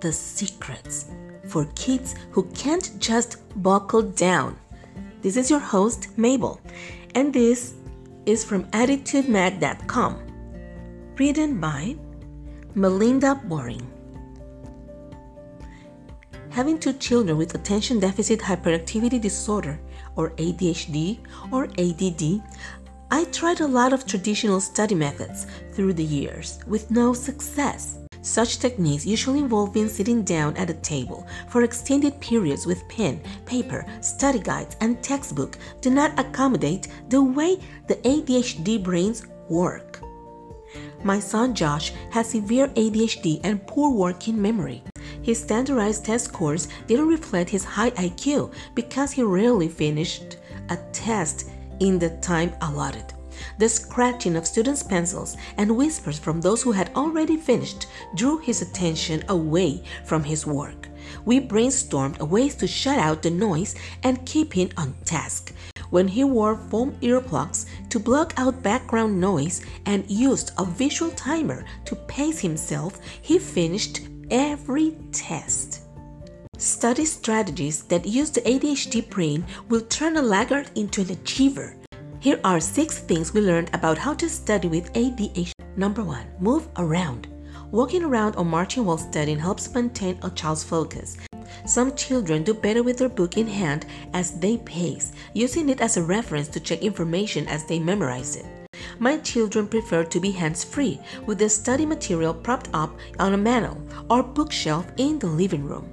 the secrets for kids who can't just buckle down. This is your host, Mabel, and this is from ADDitudeMag.com. Written by Melinda Boring. Having two children with attention deficit hyperactivity disorder, or ADHD or ADD, I tried a lot of traditional study methods through the years with no success. Such techniques usually involve being sitting down at a table for extended periods with pen, paper, study guides, and textbook do not accommodate the way the ADHD brains work. My son Josh has severe ADHD and poor working memory. His standardized test scores didn't reflect his high IQ because he rarely finished a test in the time allotted. The scratching of students' pencils and whispers from those who had already finished drew his attention away from his work. We brainstormed ways to shut out the noise and keep him on task. When he wore foam earplugs to block out background noise and used a visual timer to pace himself, he finished every test. Study strategies that use the ADHD brain will turn a laggard into an achiever. Here are six things we learned about how to study with ADHD. Number one, move around. Walking around or marching while studying helps maintain a child's focus. Some children do better with their book in hand as they pace, using it as a reference to check information as they memorize it. My children prefer to be hands free with the study material propped up on a mantel or bookshelf in the living room.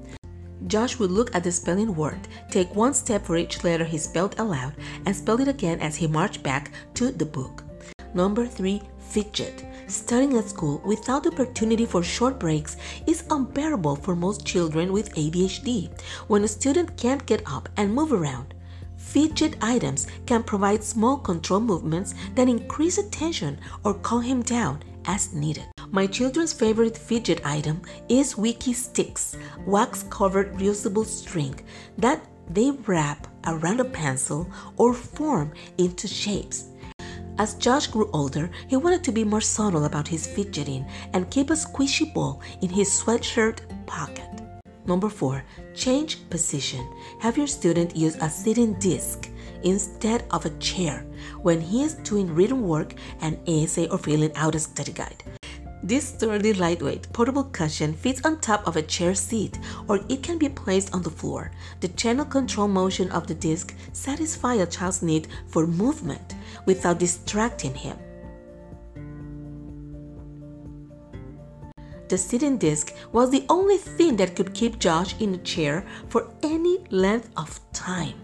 Josh would look at the spelling word, take one step for each letter he spelled aloud, and spell it again as he marched back to the book. Number three, fidget. Studying at school without opportunity for short breaks is unbearable for most children with ADHD. When a student can't get up and move around, fidget items can provide small control movements that increase attention or calm him down as needed. My children's favorite fidget item is Wikki Stix, wax covered reusable string that they wrap around a pencil or form into shapes. As Josh grew older, he wanted to be more subtle about his fidgeting and keep a squishy ball in his sweatshirt pocket. Number four, change position. Have your student use a sitting disc instead of a chair when he is doing written work, an essay, or filling out a study guide. This sturdy, lightweight, portable cushion fits on top of a chair seat or it can be placed on the floor. The channel control motion of the disc satisfies a child's need for movement without distracting him. The sitting disc was the only thing that could keep Josh in a chair for any length of time.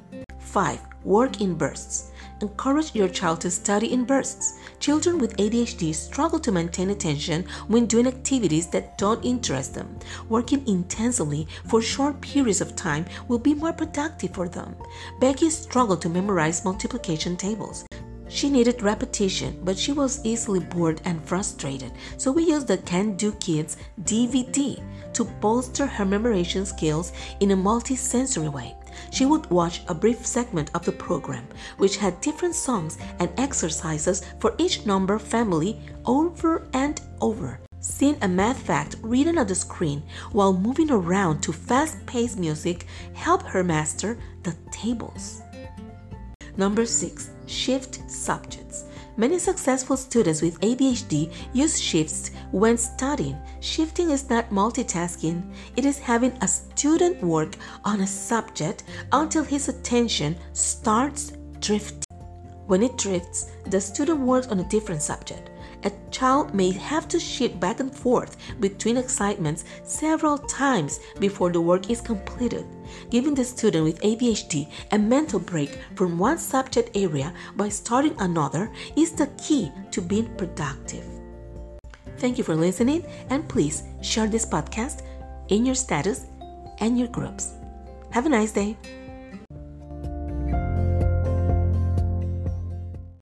5. Work in bursts. Encourage your child to study in bursts. Children with ADHD struggle to maintain attention when doing activities that don't interest them. Working intensively for short periods of time will be more productive for them. Becky struggled to memorize multiplication tables. She needed repetition, but she was easily bored and frustrated, so we used the Can Do Kids DVD to bolster her memorization skills in a multi-sensory way. She would watch a brief segment of the program, which had different songs and exercises for each number family over and over. Seeing a math fact written on the screen while moving around to fast paced music helped her master the tables. Number 6. Shift subjects. Many successful students with ADHD use shifts when studying. Shifting is not multitasking, it is having a student work on a subject until his attention starts drifting. When it drifts, the student works on a different subject. A child may have to shift back and forth between excitements several times before the work is completed. Giving the student with ADHD a mental break from one subject area by starting another is the key to being productive. Thank you for listening, and please share this podcast in your status and your groups. Have a nice day.